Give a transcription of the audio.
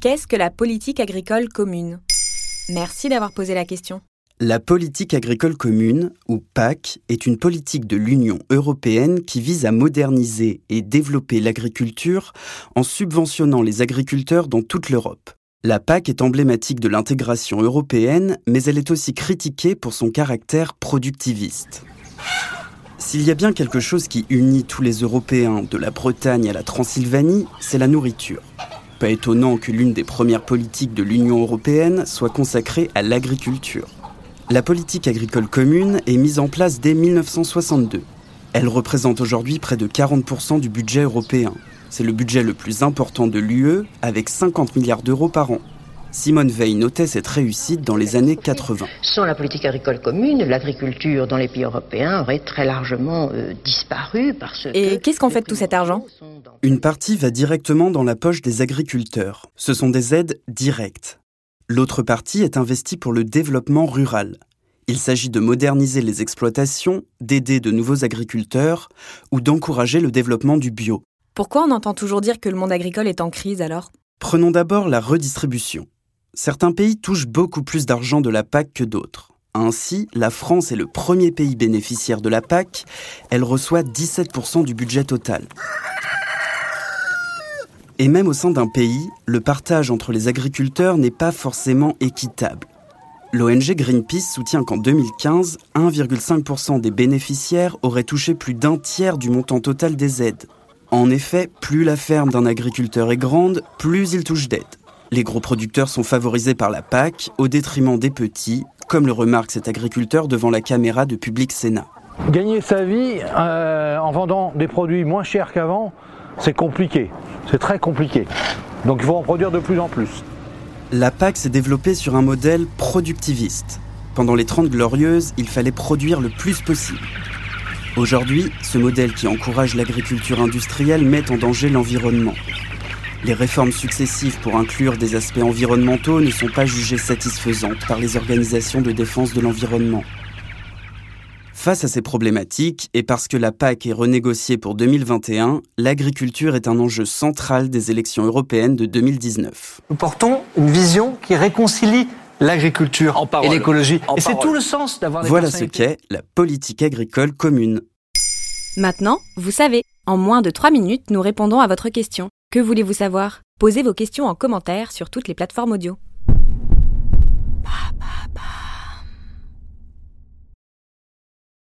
Qu'est-ce que la politique agricole commune? Merci d'avoir posé la question. La politique agricole commune, ou PAC, est une politique de l'Union européenne qui vise à moderniser et développer l'agriculture en subventionnant les agriculteurs dans toute l'Europe. La PAC est emblématique de l'intégration européenne, mais elle est aussi critiquée pour son caractère productiviste. S'il y a bien quelque chose qui unit tous les Européens, de la Bretagne à la Transylvanie, c'est la nourriture. Pas étonnant que l'une des premières politiques de l'Union européenne soit consacrée à l'agriculture. La politique agricole commune est mise en place dès 1962. Elle représente aujourd'hui près de 40% du budget européen. C'est le budget le plus important de l'UE avec 50 milliards d'euros par an. Simone Veil notait cette réussite dans les années 80. Sans la politique agricole commune, l'agriculture dans les pays européens aurait très largement euh, disparu parce Et qu'est-ce qu'on fait de tout cet argent Une partie va directement dans la poche des agriculteurs. Ce sont des aides directes. L'autre partie est investie pour le développement rural. Il s'agit de moderniser les exploitations, d'aider de nouveaux agriculteurs ou d'encourager le développement du bio. Pourquoi on entend toujours dire que le monde agricole est en crise alors? Prenons d'abord la redistribution. Certains pays touchent beaucoup plus d'argent de la PAC que d'autres. Ainsi, la France est le premier pays bénéficiaire de la PAC. Elle reçoit 17% du budget total. Et même au sein d'un pays, le partage entre les agriculteurs n'est pas forcément équitable. L'ONG Greenpeace soutient qu'en 2015, 1,5% des bénéficiaires auraient touché plus d'un tiers du montant total des aides. En effet, plus la ferme d'un agriculteur est grande, plus il touche d'aide. Les gros producteurs sont favorisés par la PAC au détriment des petits, comme le remarque cet agriculteur devant la caméra de Public Sénat. Gagner sa vie euh, en vendant des produits moins chers qu'avant, c'est compliqué. C'est très compliqué. Donc il faut en produire de plus en plus. La PAC s'est développée sur un modèle productiviste. Pendant les 30 glorieuses, il fallait produire le plus possible. Aujourd'hui, ce modèle qui encourage l'agriculture industrielle met en danger l'environnement. Les réformes successives pour inclure des aspects environnementaux ne sont pas jugées satisfaisantes par les organisations de défense de l'environnement. Face à ces problématiques, et parce que la PAC est renégociée pour 2021, l'agriculture est un enjeu central des élections européennes de 2019. Nous portons une vision qui réconcilie l'agriculture et l'écologie. Et c'est tout le sens d'avoir Voilà ce qu'est la politique agricole commune. Maintenant, vous savez, en moins de 3 minutes, nous répondons à votre question. Que voulez-vous savoir? Posez vos questions en commentaire sur toutes les plateformes audio.